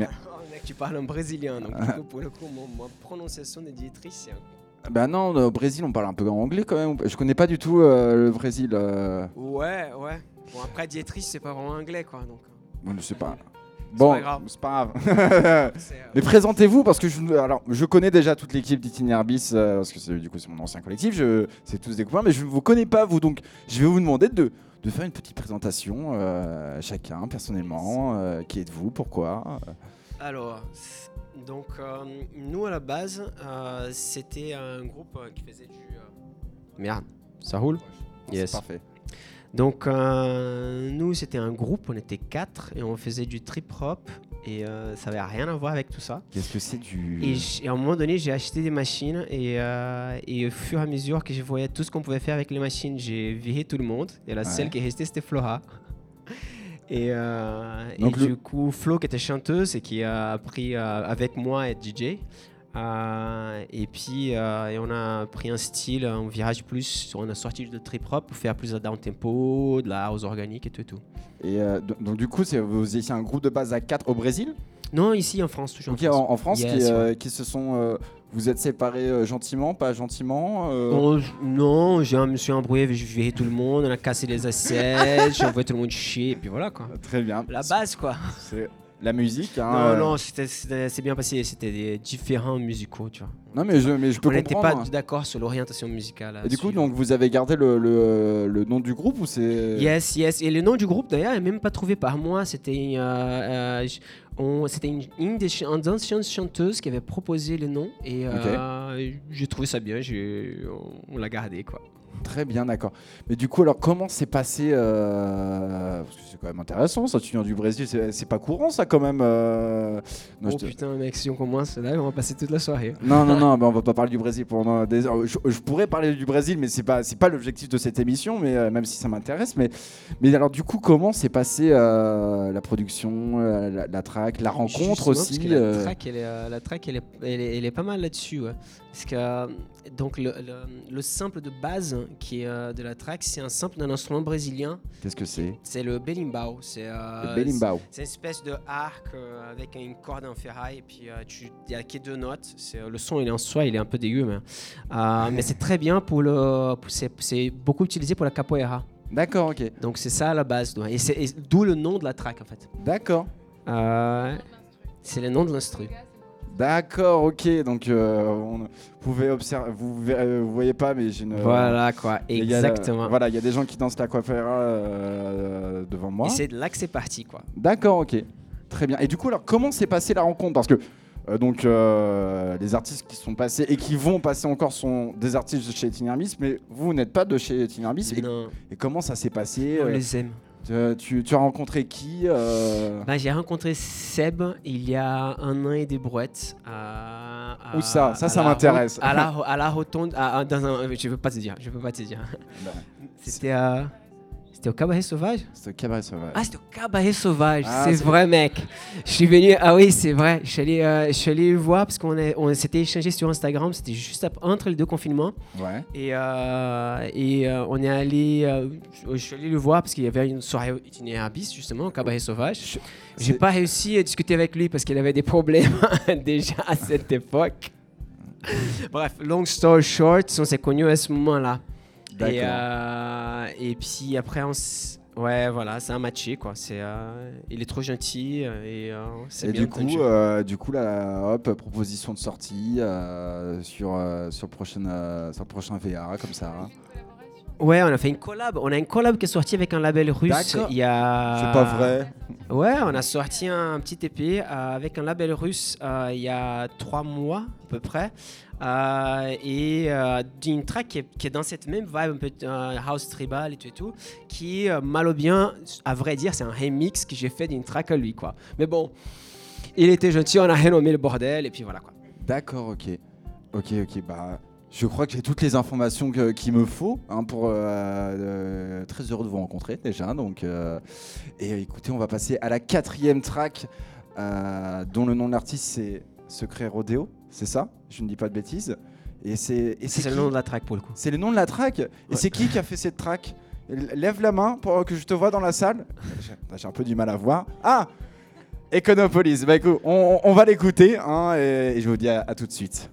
mec, tu parles en brésilien, donc du coup, pour le coup, mon, ma prononciation de Dietrich, c'est un- bah non, au Brésil on parle un peu en anglais quand même. Je connais pas du tout euh, le Brésil. euh, Ouais, ouais. Bon, après, Dietrich, c'est pas vraiment anglais, quoi. Donc, bon, je sais pas. Bon, pas grave. c'est pas grave. euh, Mais présentez-vous parce que je, alors, je connais déjà toute l'équipe d'Itinerbis euh, parce que c'est, du coup c'est mon ancien collectif, je, c'est tous des copains, mais je ne vous connais pas vous donc je vais vous demander de, de faire une petite présentation euh, chacun personnellement. euh, qui êtes-vous Pourquoi Alors, donc, euh, nous, à la base, euh, c'était un groupe qui faisait du... euh, Merde, ça roule Yes. Parfait. Donc, euh, nous, c'était un groupe, on était quatre, et on faisait du trip-hop, et euh, ça n'avait rien à voir avec tout ça. Qu'est-ce que c'est du Et, et à un moment donné, j'ai acheté des machines et, euh, et au fur et à mesure que je voyais tout ce qu'on pouvait faire avec les machines, j'ai viré tout le monde. Et la Ouais. seule qui est restée, c'était Flora. Et, et le- du coup, Flo, qui était chanteuse et qui a appris avec moi à être DJ. Euh, et puis, euh, et on a pris un style, un virage plus. On a sorti de trip hop pour faire plus de down tempo, de la house organique et tout. et tout. Et euh, do- donc du coup vous étiez un groupe de base à 4 au Brésil, Non, ici en France, toujours. En France. en, en France Yes, qui, qui se sont, vous êtes séparés gentiment, pas gentiment Oh, j- non, je me suis embrouillé, j'ai viré tout le monde, on a cassé les assiettes, j'ai envoyé tout le monde chier, et puis voilà quoi. Très bien. La base quoi. C'est la musique. hein, non, euh, non, c'est bien passé, c'était des différents musicaux, tu vois. Non mais je, mais je peux on n'était pas d'accord sur l'orientation musicale. Et du coup, donc vous avez gardé le, le, le nom du groupe ou c'est Yes, yes. Et le nom du groupe d'ailleurs n'est même pas trouvé par moi. C'était euh, euh, c'était une, une des ch- une anciennes chanteuses qui avait proposé le nom et euh, j'ai trouvé ça bien. on l'a gardé quoi. Très bien, d'accord. Mais du coup, alors comment s'est passé euh, Parce que c'est quand même intéressant, ça. Tu viens du Brésil, c'est pas courant, ça, quand même. euh, non, oh je te- putain mec, si on commence là, on va passer toute la soirée. non, non, non, mais on va pas parler du Brésil pendant des heures. Je, je pourrais parler du Brésil, mais c'est pas, pas l'objectif de cette émission, mais euh, même si ça m'intéresse. Mais, mais alors, du coup, comment s'est passé euh, la production, la, la track, la rencontre Justement, parce aussi que la track, elle est, la track, elle est, elle est, elle est pas mal là-dessus. ouais. Parce que donc le, le, le sample de base qui est euh, de la track, c'est un sample d'un instrument brésilien. Qu'est-ce que c'est? C'est le berimbau. C'est euh. C'est une espèce de arc euh, avec une corde en ferraille et puis euh, tu il y a que deux notes. C'est le son il est en soi, il est un peu dégueu mais mais c'est très bien pour le c'est beaucoup utilisé pour la capoeira. D'accord, ok. Donc c'est ça à la base et c'est d'où le nom de la track en fait. D'accord. C'est le nom de l'instru. D'accord, ok. Donc, euh, on, vous pouvez observer, vous, verrez- vous voyez pas, mais j'ai une. Voilà quoi, il a exactement. voilà, il y a des gens qui dansent la coiffera euh, devant moi. Et c'est de là que c'est parti quoi. D'accord, ok. Très bien. Et du coup, alors, comment s'est passée la rencontre? Parce que, euh, donc, euh, les artistes qui sont passés et qui vont passer encore sont des artistes de chez Itinermis, mais vous n'êtes pas de chez Itinermis. Et, et comment ça s'est passé? On euh, les aime. Tu, as rencontré qui euh, Bah, j'ai rencontré Seb il y a un an et des brouettes. À, à- Où ça? Ça, ça m'intéresse. À la, à la rotonde. à- dans un, je peux pas te dire. Je peux pas te dire. Bah, C'était à. C'était au Cabaret Sauvage? C'est Cabaret Sauvage. Ah, c'était au Cabaret Sauvage. Ah, c'est vrai, mec. Je suis venu. Ah oui, c'est vrai. Je suis allé, euh, je suis allé le voir parce qu'on on s'était échangé sur Instagram. C'était juste entre les deux confinements. Ouais. Et, euh, et euh, on est allé. euh, je suis allé le voir parce qu'il y avait une soirée itinéraire bis, justement, au Cabaret Sauvage. Je- J'ai pas réussi à discuter avec lui parce qu'il avait des problèmes déjà à cette époque. Bref, long story short, on s'est connus à ce moment-là. Et, euh, et puis après, on s- ouais, voilà, ça a matché quoi. C'est, euh, il est trop gentil euh, et euh, c'est bien du coup, du coup, là, hop, proposition de sortie sur, sur, le prochain, sur le prochain VA, comme ça. Ouais, on a fait une collab. On a une collab qui est sortie avec un label russe. Il y a... C'est pas vrai. Ouais, on a sorti un petit EP avec un label russe il y a trois mois à peu près. Euh, et euh, d'une track qui est, dans cette même vibe un peu euh, house tribal et tout et tout, qui euh, mal ou bien, à vrai dire, c'est un remix que j'ai fait d'une track à lui quoi. Mais bon, il était gentil, on a renommé le bordel et puis voilà quoi. D'accord, ok. Ok, ok. Bah, je crois que j'ai toutes les informations qu'il me faut hein, pour. euh, très heureux de vous rencontrer déjà. Donc, et écoutez, on va passer à la quatrième track. dont le nom de l'artiste c'est Secret Rodeo, c'est ça Je ne dis pas de bêtises. Et c'est le nom de la track pour le coup. C'est le nom de la track. Et c'est qui qui a fait cette track Lève la main pour que je te vois dans la salle. J'ai j'ai un peu du mal à voir. Ah Econopolis. Bah écoute, on, on va l'écouter hein, et, et je vous dis à- à tout de suite.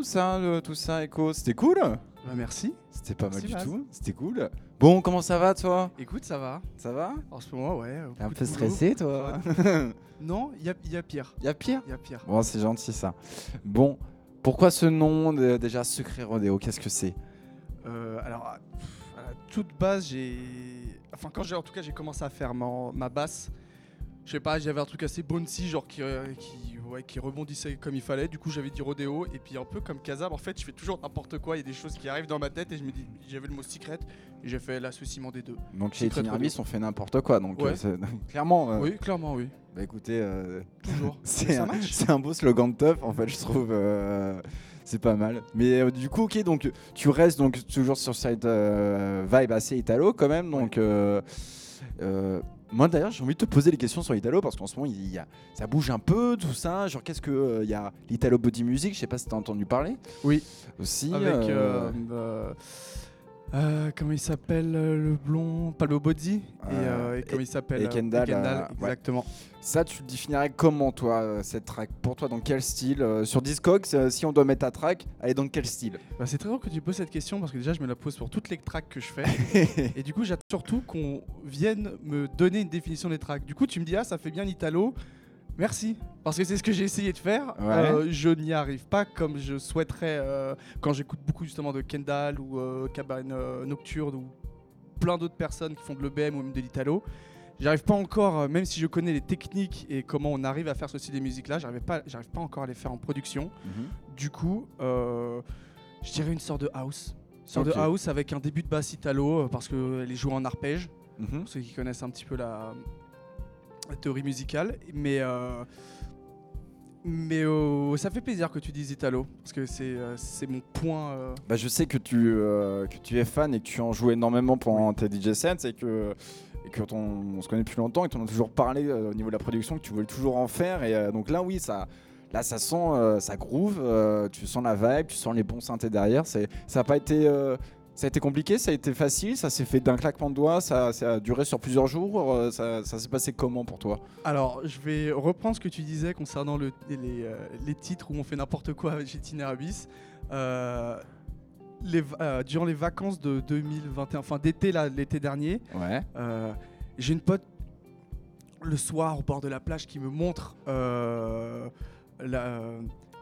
Italo, ça, le- tout ça, Echo. C'était cool. Bah, merci. C'était pas mal du tout. C'était cool. Bon, comment ça va, toi? Écoute, ça va. Ça va? En ce moment, ouais. T'es un peu boulot. stressé, toi Non, il y a, il y a pire. Y a pire? Il y a pire. Bon, c'est gentil, ça. Bon, pourquoi ce nom, de- déjà, Secret Rodéo? Qu'est-ce que c'est? Euh, alors, à, toute base, j'ai. Enfin, quand j'ai en tout cas j'ai commencé à faire ma, ma basse, je sais pas, j'avais un truc assez bouncy, genre qui, euh, qui, ouais, qui rebondissait comme il fallait. Du coup, j'avais dit rodéo. Et puis, un peu comme Kazam, en fait, je fais toujours n'importe quoi. Il y a des choses qui arrivent dans ma tête et je me dis, j'avais le mot secret et j'ai fait l'associement des deux. Donc, chez Rodeo. on fait n'importe quoi. Donc, Ouais. euh, clairement. euh, Oui, clairement, oui. Bah, écoutez, euh, Toujours. C'est un, beau slogan de teuf, en fait, je trouve. euh, c'est pas mal. Mais euh, du coup, ok, donc tu restes donc toujours sur cette euh, vibe assez italo quand même. Donc, euh, euh, moi d'ailleurs, j'ai envie de te poser des questions sur l'italo parce qu'en ce moment, il y a, ça bouge un peu, tout ça. Genre, qu'est-ce que euh, il y a l'italo body music? Je sais pas si t'as entendu parler. Oui. Aussi. Avec. euh, euh, comment il s'appelle euh, le blond Palmo Body et, Euh, euh, et comment il s'appelle et Kendall, Kendall, ouais. exactement. Ça, tu le définirais comment, toi, cette track? Pour toi, dans quel style Sur Discogs, si on doit mettre ta track, elle est dans quel style? Bah, c'est très drôle que tu poses cette question parce que déjà je me la pose pour toutes les tracks que je fais et du coup j'attends surtout qu'on vienne me donner une définition des tracks. Du coup tu me dis ah ça fait bien l'italo, merci parce que c'est ce que j'ai essayé de faire. Ouais. Euh, je n'y arrive pas comme je souhaiterais euh, quand j'écoute beaucoup justement de Kendall ou euh, Cabane Nocturne ou plein d'autres personnes qui font de l'EBM ou même de l'italo. J'arrive pas encore, même si je connais les techniques et comment on arrive à faire ce style de musique là, j'arrive pas, j'arrive pas encore à les faire en production. Du coup, je dirais une sorte de house. Une sorte de house avec un début de basse italo parce qu'elle est jouée en arpège, Mhm. pour ceux qui connaissent un petit peu la théorie musicale. Mais, euh, mais euh, ça fait plaisir que tu dises italo parce que c'est euh, mon point. euh, Bah, je sais que tu, euh, que tu es fan et que tu en joues énormément pendant tes DJ sets et que, et que on, on se connaît depuis longtemps et que tu en as toujours parlé au niveau de la production, que tu voulais toujours en faire. Et donc là, oui, ça, là, ça sent, ça groove, tu sens la vibe, tu sens les bons synthés derrière. Ça a pas été. Ça a été compliqué, ça a été facile, ça s'est fait d'un claquement de doigts, ça, ça a duré sur plusieurs jours. euh, ça, ça s'est passé comment pour toi? Alors, je vais reprendre ce que tu disais concernant le- les, euh, les titres où on fait n'importe quoi avec Itinerabis. Euh, les euh, durant les vacances de 2021, enfin d'été l'été dernier, Ouais. j'ai une pote le soir au bord de la plage qui me montre la,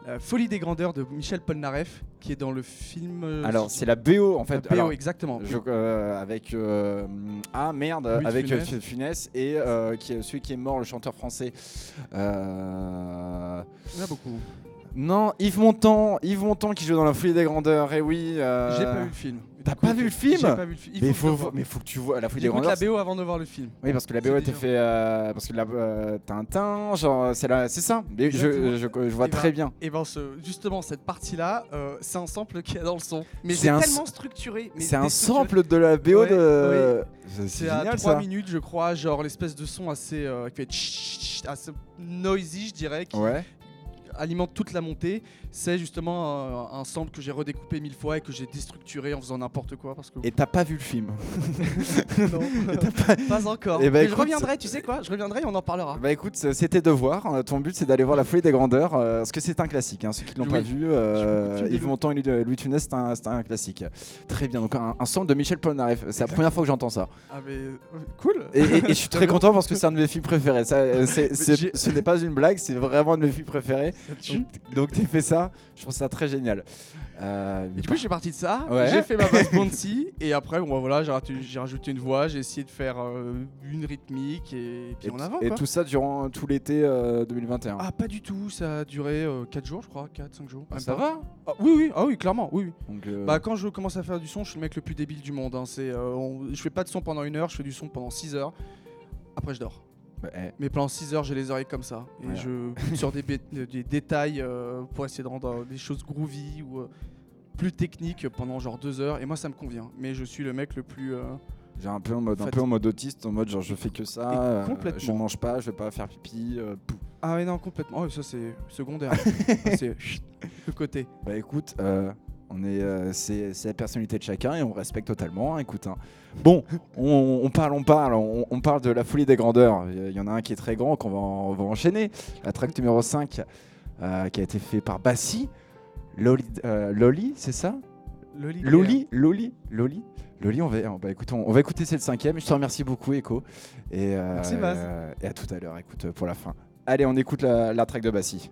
la Folie des grandeurs de Michel Polnareff, qui est dans le film. euh, Alors, c'est la BO en fait. la BO, Alors, exactement. Je- euh, avec euh, ah merde Louis avec Funès. Funès et euh, qui celui qui est mort le chanteur français Il y en a beaucoup. Non Yves Montand Yves Montand qui joue dans la folie des grandeurs et oui euh, J'ai pas vu le film. T'as pas vu le film J'ai pas vu le film. Il mais faut faut, mais faut que tu vois la folie des grandeurs la BO avant de voir le film. oui parce que la BO était fait euh, parce que la euh, Tintin genre c'est la c'est ça Mais je, je, je vois Et ben, très bien Et ben ce- justement cette partie là, c'est un sample qu'il y a dans le son. Mais C'est tellement structuré. mais c'est un sample de la BO Ouais, de c'est C'est à génial 3 ça minutes je crois, genre l'espèce de son assez euh, qui fait assez noisy je dirais, qui ouais alimente toute la montée. C'est justement un, un sample que j'ai redécoupé mille fois et que j'ai déstructuré en faisant n'importe quoi parce que et t'as pas vu le film non, pas encore. Eh ben, Mais je reviendrai, tu sais quoi Je reviendrai et on en parlera. Bah écoute, c'était devoir. Euh, Ton but c'est d'aller voir La Folie des Grandeurs, euh, parce que c'est un classique. hein, Ceux qui l'ont Oui. pas vu, de euh, de Yves. Montand et Louis de Funès, c'est un, c'est un classique. Très bien. Donc un, sample de Michel Polnareff. C'est la première fois que j'entends ça. Ah mais euh, cool. Et, et- et je suis très content parce que c'est un de mes films préférés. Ça, euh, j'ai- ce n'est pas une blague, c'est vraiment un de mes films préférés. Donc, donc t'as fait ça, je trouve ça très génial. Euh, Et du coup, j'ai parti de ça, Ouais. j'ai fait ma basse bouncy, et après, bon, bah, voilà, j'ai rajouté- une voix, j'ai essayé de faire euh, une rythmique, et puis et, en avant. et quoi. tout ça durant tout l'été euh, 2021. Ah, pas du tout, ça a duré 4 jours, je crois, 4-5 jours. Ah, ça pas. va Ah, Oui, oui, ah oui, clairement, oui. oui. Donc, euh, Bah, quand je commence à faire du son, je suis le mec le plus débile du monde. hein. C'est, euh, Je fais pas de son pendant une heure, je fais du son pendant 6 heures. Après, je dors. Bah, eh, Mais pendant 6 heures, j'ai les oreilles comme ça. Et Ouais. je bute sur des, des détails euh, pour essayer de rendre euh, des choses groovy ou euh, plus techniques pendant genre 2 heures. Et moi, ça me convient. Mais je suis le mec le plus. euh, J'ai un peu en mode un peu en mode autiste, en mode genre je fais que ça, euh, complètement. je mange pas, je vais pas faire pipi. euh, pouf. Ah, ouais, non, complètement. Oh, ça, c'est secondaire. c'est le côté. Bah écoute, euh, on est, euh, c'est, c'est la personnalité de chacun et on respecte totalement. hein, écoute, hein. Bon, on, on parle, on parle, on, on parle de la folie des grandeurs. Il y en a un qui est très grand qu'on va, enchaîner. La track numéro 5 euh, qui a été fait par Bassi. Loli, euh, Loli, c'est ça? Loli. Loli Loli Loli Loli, on va, on, bah, écoute, on, va écouter, c'est le cinquième. Je te remercie beaucoup, Echo. Et, euh, Merci, Baz. et à tout à l'heure, écoute, pour la fin. Allez, on écoute la, la track de Bassi.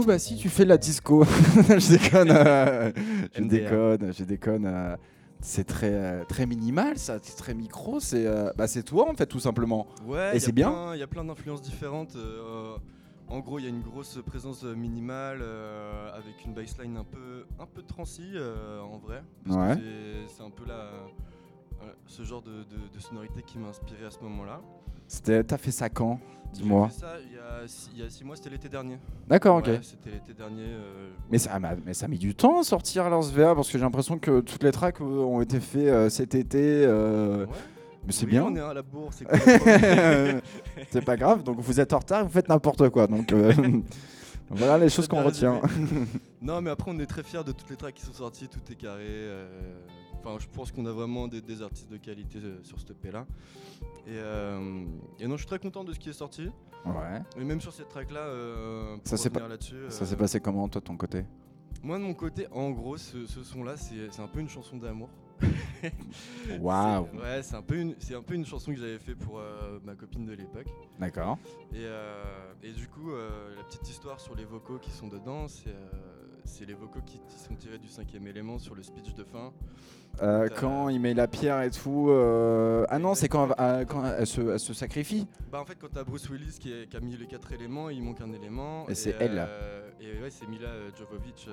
coup, bah si tu fais de la disco, je déconne, euh, je déconne, je déconne. euh, c'est très euh, très minimal, ça, c'est très micro. C'est euh, bah c'est toi en fait tout simplement. Ouais, Et c'est bien Il y a plein d'influences différentes. en gros, il y a une grosse présence minimale avec une baseline un peu, un peu transi en vrai. Parce Ouais. c'est- un peu la, ce genre de, de- de sonorité qui m'a inspiré à ce moment-là. C'était, t'as fait ça quand Dis-moi. il y, a six, mois, c'était l'été dernier. D'accord, ok. C'était l'été dernier. euh, Mais ça, m'a- mais ça a mis du temps à sortir Lars VA parce que j'ai l'impression que toutes les tracks euh, ont été faits euh, cet été. euh, ouais. Mais c'est Oui, bien. On est à la bourre, c'est pas grave. Donc vous êtes en retard, vous faites n'importe quoi. Donc, Voilà les choses qu'on retient. non, mais après, on est très fiers de toutes les tracks qui sont sorties, tout est carré. Enfin, je pense qu'on a vraiment des, des artistes de qualité euh, sur ce EP là. Et, euh, et non, je suis très content de ce qui est sorti. Ouais. Et même sur cette track là, euh, Ça s'est revenir là-dessus. Ça s'est passé comment toi de ton côté? Moi, de mon côté, en gros, ce, ce son là, c'est un peu une chanson d'amour. Waouh. Ouais, c'est un, peu une- c'est un peu une chanson que j'avais fait pour euh, ma copine de l'époque. D'accord. Et, et du coup, la petite histoire sur les vocaux qui sont dedans, c'est c'est les vocaux qui, sont tirés du cinquième élément sur le speech de fin. Euh, quand il met la pierre et tout. euh, Ah non, c'est quand, quand elle, se, elle se sacrifie. Bah en fait, quand t'as Bruce Willis qui, est- qui a mis les quatre éléments, il manque un élément. Et c'est elle. euh, Et ouais, c'est Mila Jovovich.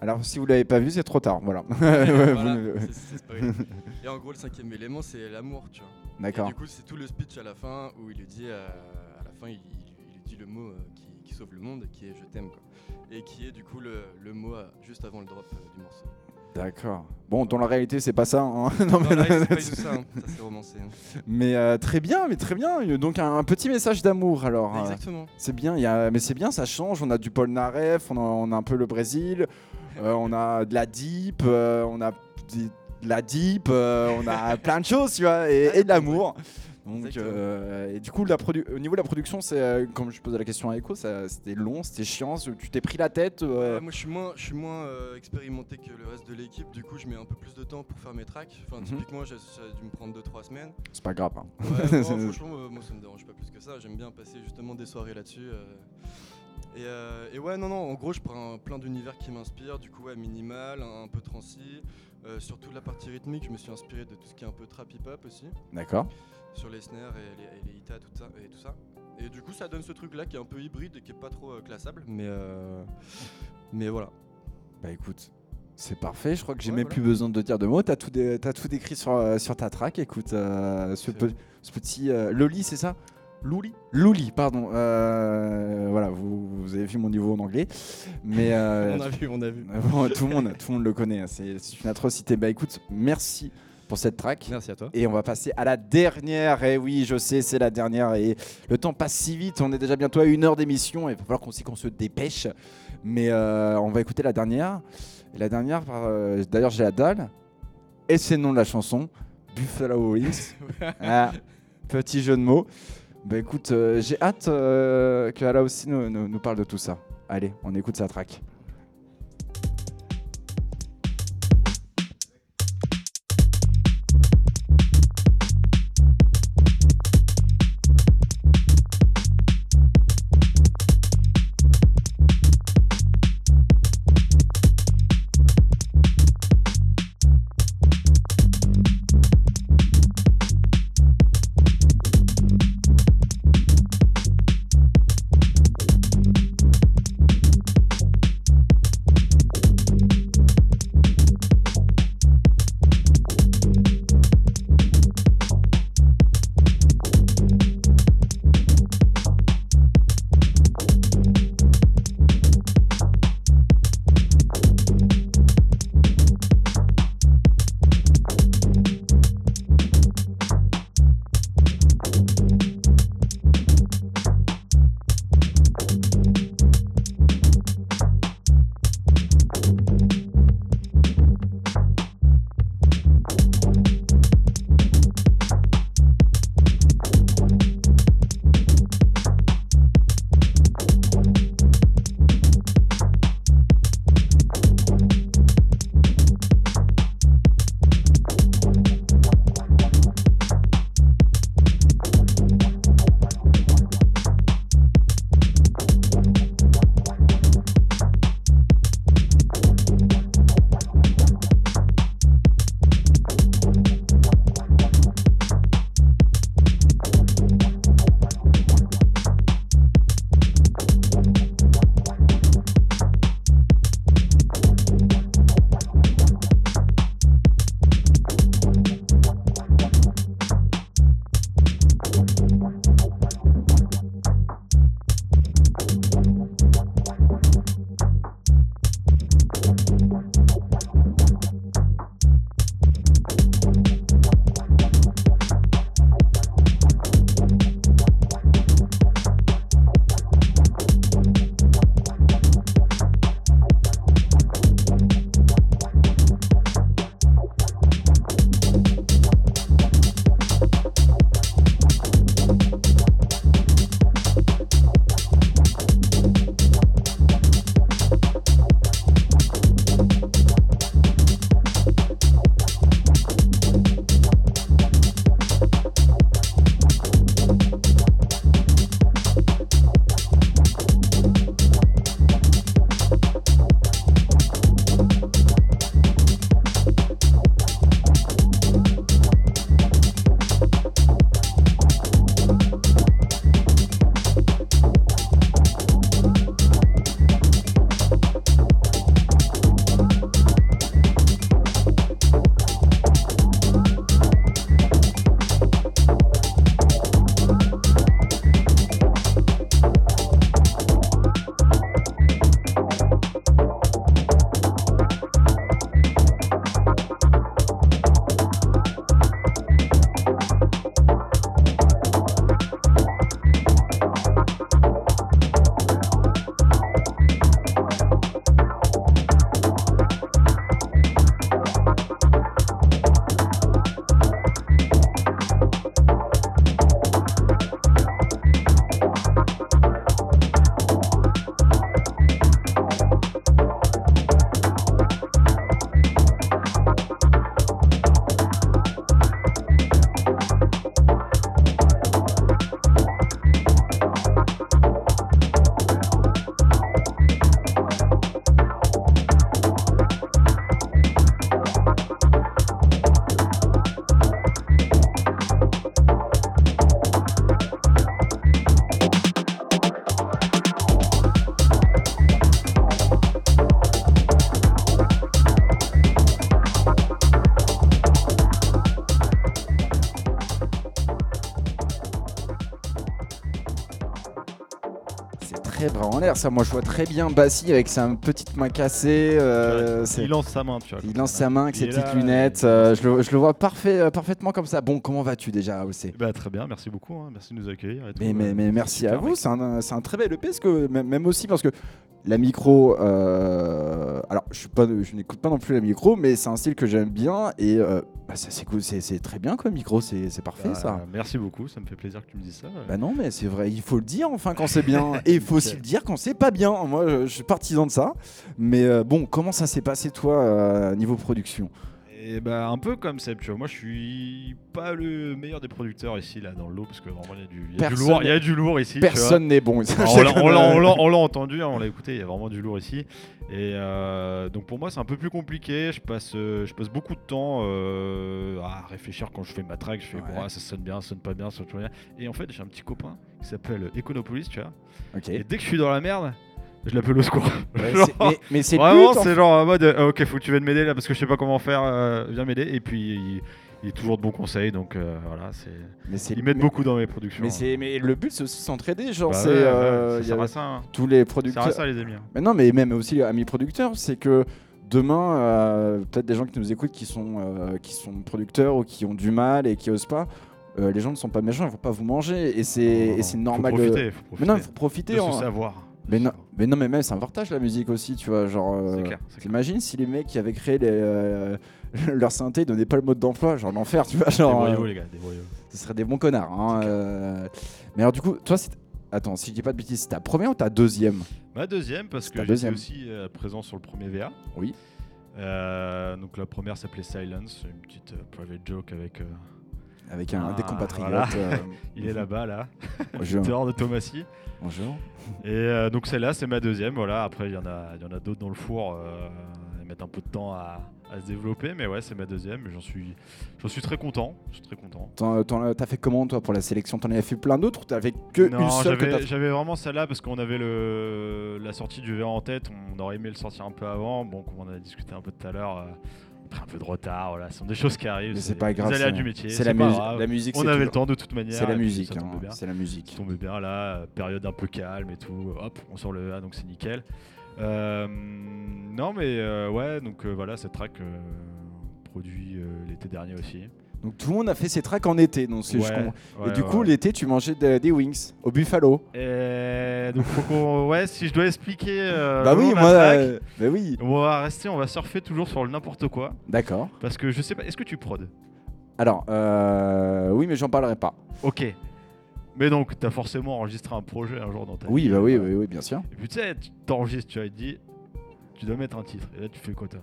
Alors si vous l'avez pas vu, c'est trop tard. Voilà. Et en gros, le cinquième élément, c'est l'amour, tu vois. D'accord. du coup, c'est tout le speech à la fin où il lui dit, à la fin, il, il- il lui dit le mot qui, sauve le monde, qui est je t'aime, quoi. Et qui est du coup le, le mot euh, juste avant le drop euh, du morceau. D'accord. Bon, dans la réalité, c'est pas ça. hein. Non, mais, Non, c'est pas du tout ça, hein. ça c'est romancé. hein. mais, euh, très bien, mais très bien. Donc un, un petit message d'amour alors. Exactement. C'est bien, il y a, mais c'est bien, ça change. On a du Paul Naref, on a, on a un peu le Brésil, on a de la deep, on a des- de la deep, on a plein de choses, tu vois, et, et de l'amour. Donc, euh, et du coup, la au niveau de la production, c'est euh, comme je posais la question à Echo, c'était long, c'était chiant. Tu t'es pris la tête. euh, Ouais, moi, je suis moins, je suis moins expérimenté que le reste de l'équipe. Du coup, je mets un peu plus de temps pour faire mes tracks. Enfin, Mhm. typiquement, j'ai ça a dû me prendre 2-3 semaines. C'est pas grave. hein. Ouais, franchement, moi, ça me dérange pas plus que ça. J'aime bien passer justement des soirées là-dessus. Et, euh, et ouais, non, non, en gros, je prends un- plein d'univers qui m'inspirent. Du coup, ouais, minimal, un, un peu transi. Euh, surtout la partie rythmique, je me suis inspiré de tout ce qui est un peu trap hip-hop aussi. D'accord. Sur les snares et les, et les hitas, tout ça, et tout ça. Et du coup, ça donne ce truc-là qui est un peu hybride et qui est pas trop euh, classable. Mais, euh, mais voilà. Bah écoute, c'est parfait. Je crois que j'ai Ouais, même voilà. plus besoin de dire de mots. T'as tout, dé- t'as tout décrit sur, euh, sur ta track. Écoute, euh, ce, C'est pe- vrai. ce petit euh, Loli, c'est ça? Louli Louli, pardon. Euh, voilà, vous, vous avez vu mon niveau en anglais. Mais euh, On a vu, on a vu. bon, tout, le monde, tout le monde le connaît. hein, C'est c'est une atrocité. Bah écoute, merci pour cette track. Merci à toi. Et on va passer à la dernière. Et oui, je sais, c'est la dernière. Et le temps passe si vite. On est déjà bientôt à une heure d'émission. Il va falloir qu'on qu'on se dépêche. Mais euh, on va écouter la dernière. Et la dernière, euh, d'ailleurs, j'ai la dalle. Et c'est le nom de la chanson Buffalo Wings. Ah, petit jeu de mots. Bah écoute, euh, j'ai hâte que aussi nous, nous- nous parle de tout ça. Allez, on écoute sa track. En l'air. Ça, moi, je vois très bien Bassi avec sa petite main cassée. euh, il lance sa main, tu vois. il lance sa main avec ses petites là, lunettes. euh, je, le, je le vois parfait, euh, parfaitement comme ça. Bon, comment vas-tu déjà, AOC Bah, très bien, merci beaucoup, hein, merci de nous accueillir. et tout, mais, mais, mais merci à vous, c'est un, très bel EP, parce que, même aussi parce que la micro, euh, alors je, suis pas, je n'écoute pas non plus la micro, mais c'est un style que j'aime bien et bah, c'est, cool, c'est, très bien quoi, micro, c'est, c'est parfait Bah, ça. Merci beaucoup, ça me fait plaisir que tu me dises ça. Bah non, mais c'est vrai, il faut le dire enfin quand c'est bien, et il faut aussi le dire quand c'est pas bien. Moi, je, je suis partisan de ça, mais euh, bon, comment ça s'est passé toi euh, niveau production? Et bah, un peu comme Seb, tu vois. Moi, je suis pas le meilleur des producteurs ici, là, dans le lot, parce que vraiment, il y a du, il y a du Personne- lourd, il y a du lourd ici. Personne n'est bon. On l'a- on l'a- entendu, hein, on l'a écouté, il y a vraiment du lourd ici. Et euh, donc pour moi c'est un peu plus compliqué, je passe, euh, je passe beaucoup de temps euh, à réfléchir quand je fais ma track, je fais Ouais. bon, ah, ça sonne bien, ça sonne pas bien, ça sonne pas bien. Et en fait j'ai un petit copain qui s'appelle Econopolis, tu vois. Et dès que je suis dans la merde, je l'appelle au secours. Ouais, Genre, mais, mais c'est Vraiment en c'est genre en mode euh, ok faut que tu viennes m'aider là parce que je sais pas comment faire, euh, viens m'aider. Et puis il, il est toujours de bons conseils donc euh, voilà, c'est... Mais c'est il m'aide mais- beaucoup dans mes productions. Mais, c'est, mais le but, c'est aussi s'entraider. Genre, Bah c'est. ouais, ouais, euh, ça ça, hein. tous les Ça producteurs. à ça les amis. hein. Mais non, mais même aussi amis producteurs, c'est que demain, euh, peut-être des gens qui nous écoutent qui sont, euh, qui sont producteurs ou qui ont du mal et qui osent pas. euh, les gens ne sont pas méchants, ils vont pas vous manger et c'est, faut normal. de- profiter, faut Mais non, il faut profiter. de hein. ce savoir. Mais non, mais non, mais même c'est un partage la musique aussi, tu vois. Genre, euh, t'imagines si les mecs qui avaient créé les, euh, leur synthé donnaient pas le mode d'emploi, genre l'enfer, tu vois. Des Genre, voyous, euh, les gars, des voyous. ce serait des bons connards. hein, euh. Mais alors, du coup, toi, c'est. Attends, si je dis pas de bêtises, c'est ta première ou ta deuxième? Ma deuxième, parce que ta j'étais aussi présent sur le premier VA. Oui. Donc la première s'appelait Silence, une petite private joke avec. Avec un, Ah, des compatriotes. voilà. euh, il est là-bas, là, Bonjour. dehors de Thomasy. Bonjour. Et euh, donc celle-là, c'est ma deuxième. Voilà. Après, il y en a, il y en a d'autres dans le four. Euh, elles mettent un peu de temps à, à se développer, mais ouais, c'est ma deuxième. J'en suis, j'en suis très content. Je suis très content. T'en- t'en- T'as fait comment toi pour la sélection? T'en avais fait plein d'autres ou t'avais que Non, une seule j'avais vraiment celle-là parce qu'on avait le, la sortie du verre en tête. On aurait aimé le sortir un peu avant. Bon, comme on a discuté un peu tout à l'heure, euh, un peu de retard. Voilà, ce sont des choses qui arrivent. Mais c'est pas grave. C'est- du métier. C'est la, la musique. On avait le temps de toute manière. C'est la musique. Hein, bien. C'est la Ça musique. tombait bien là, période un peu calme et tout. Hop, on sort le A, donc c'est nickel. Euh, non, mais euh, ouais, donc euh, voilà, cette track euh, produit l'été dernier aussi. Donc tout le monde a fait ses tracks en été. Donc Ouais, ouais, Et du ouais, coup, l'été, tu mangeais de- des wings au Buffalo. Et donc faut qu'on, ouais, si je dois expliquer. euh, bah oui, moi. track, euh, bah oui. On va rester, on va surfer toujours sur le n'importe quoi. D'accord. Parce que je sais pas, est-ce que tu prod? Alors, euh, oui, mais j'en parlerai pas. Ok. Mais donc, t'as forcément enregistré un projet un jour dans ta Oui, vie. bah oui, euh, oui, oui, bien sûr. Et puis tu sais, t'enregistres, tu te dit, tu dois mettre un titre. Et là, tu fais quoi toi?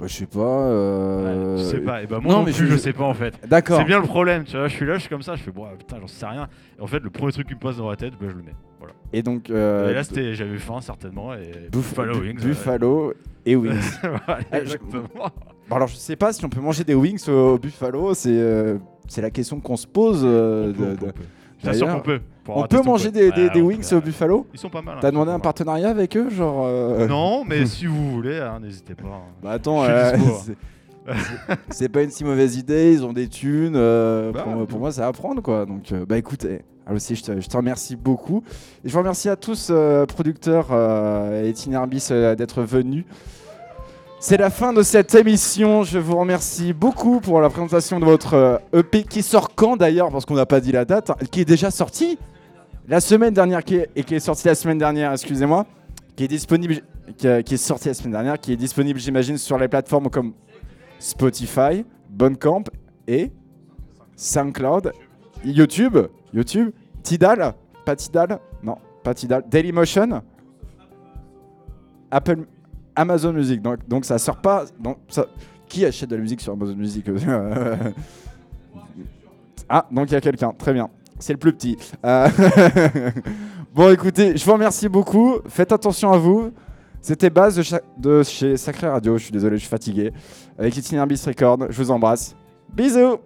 Bah, je sais pas. euh, Ouais, Je sais pas. Et bah moi non, non, mais plus, je- je, sais pas en fait. D'accord. C'est bien le problème, tu vois. Je suis là, je suis comme ça, je fais, bon, ah, putain, j'en sais rien. Et en fait, le premier truc qui me passe dans la tête, bah, je le mets. Voilà. Et donc. euh, et là, c'était, j'avais faim certainement. Et Buff- Buffalo Bu- Wings. Buffalo et wings. Voilà, exactement. Bon, alors, je sais pas si on peut manger des wings au Buffalo. C'est euh, c'est la question qu'on se pose. euh, On peut, de- on peut, de-. Bien sûr qu'on peut. Pour On peut manger des, wings au Buffalo? Ils sont pas mal. hein, T'as demandé un partenariat avec eux Genre. euh, Non, mais si vous voulez, hein, n'hésitez pas. hein. Bah attends, euh, c'est- c'est- c'est pas une si mauvaise idée, ils ont des thunes. euh, Bah, pour, moi, ça va prendre quoi. Donc, euh, bah écoute, eh, alors aussi, je te, je te remercie beaucoup. Et je vous remercie à tous, euh, producteurs euh, et Itinerbis, euh, d'être venus. C'est la fin de cette émission. Je vous remercie beaucoup pour la présentation de votre EP qui sort quand d'ailleurs, parce qu'on n'a pas dit la date, hein, qui est déjà sorti la semaine dernière, qui est, et qui est sorti la semaine dernière, excusez-moi, qui est disponible, qui, a- qui est sorti la semaine dernière, qui est disponible, j'imagine, sur les plateformes comme Spotify, Bandcamp et SoundCloud, YouTube, YouTube, Tidal, pas Tidal, non, pas Tidal, Dailymotion, Apple, Amazon Music. Donc, donc ça sort pas. Donc qui achète de la musique sur Amazon Music? Ah, donc il y a quelqu'un. Très bien. C'est le plus petit. Euh, bon, écoutez, je vous remercie beaucoup. Faites attention à vous. C'était Baz de, de chez Sacré Radio. Je suis désolé, je suis fatigué. Avec Itinerabis Record. Je vous embrasse. Bisous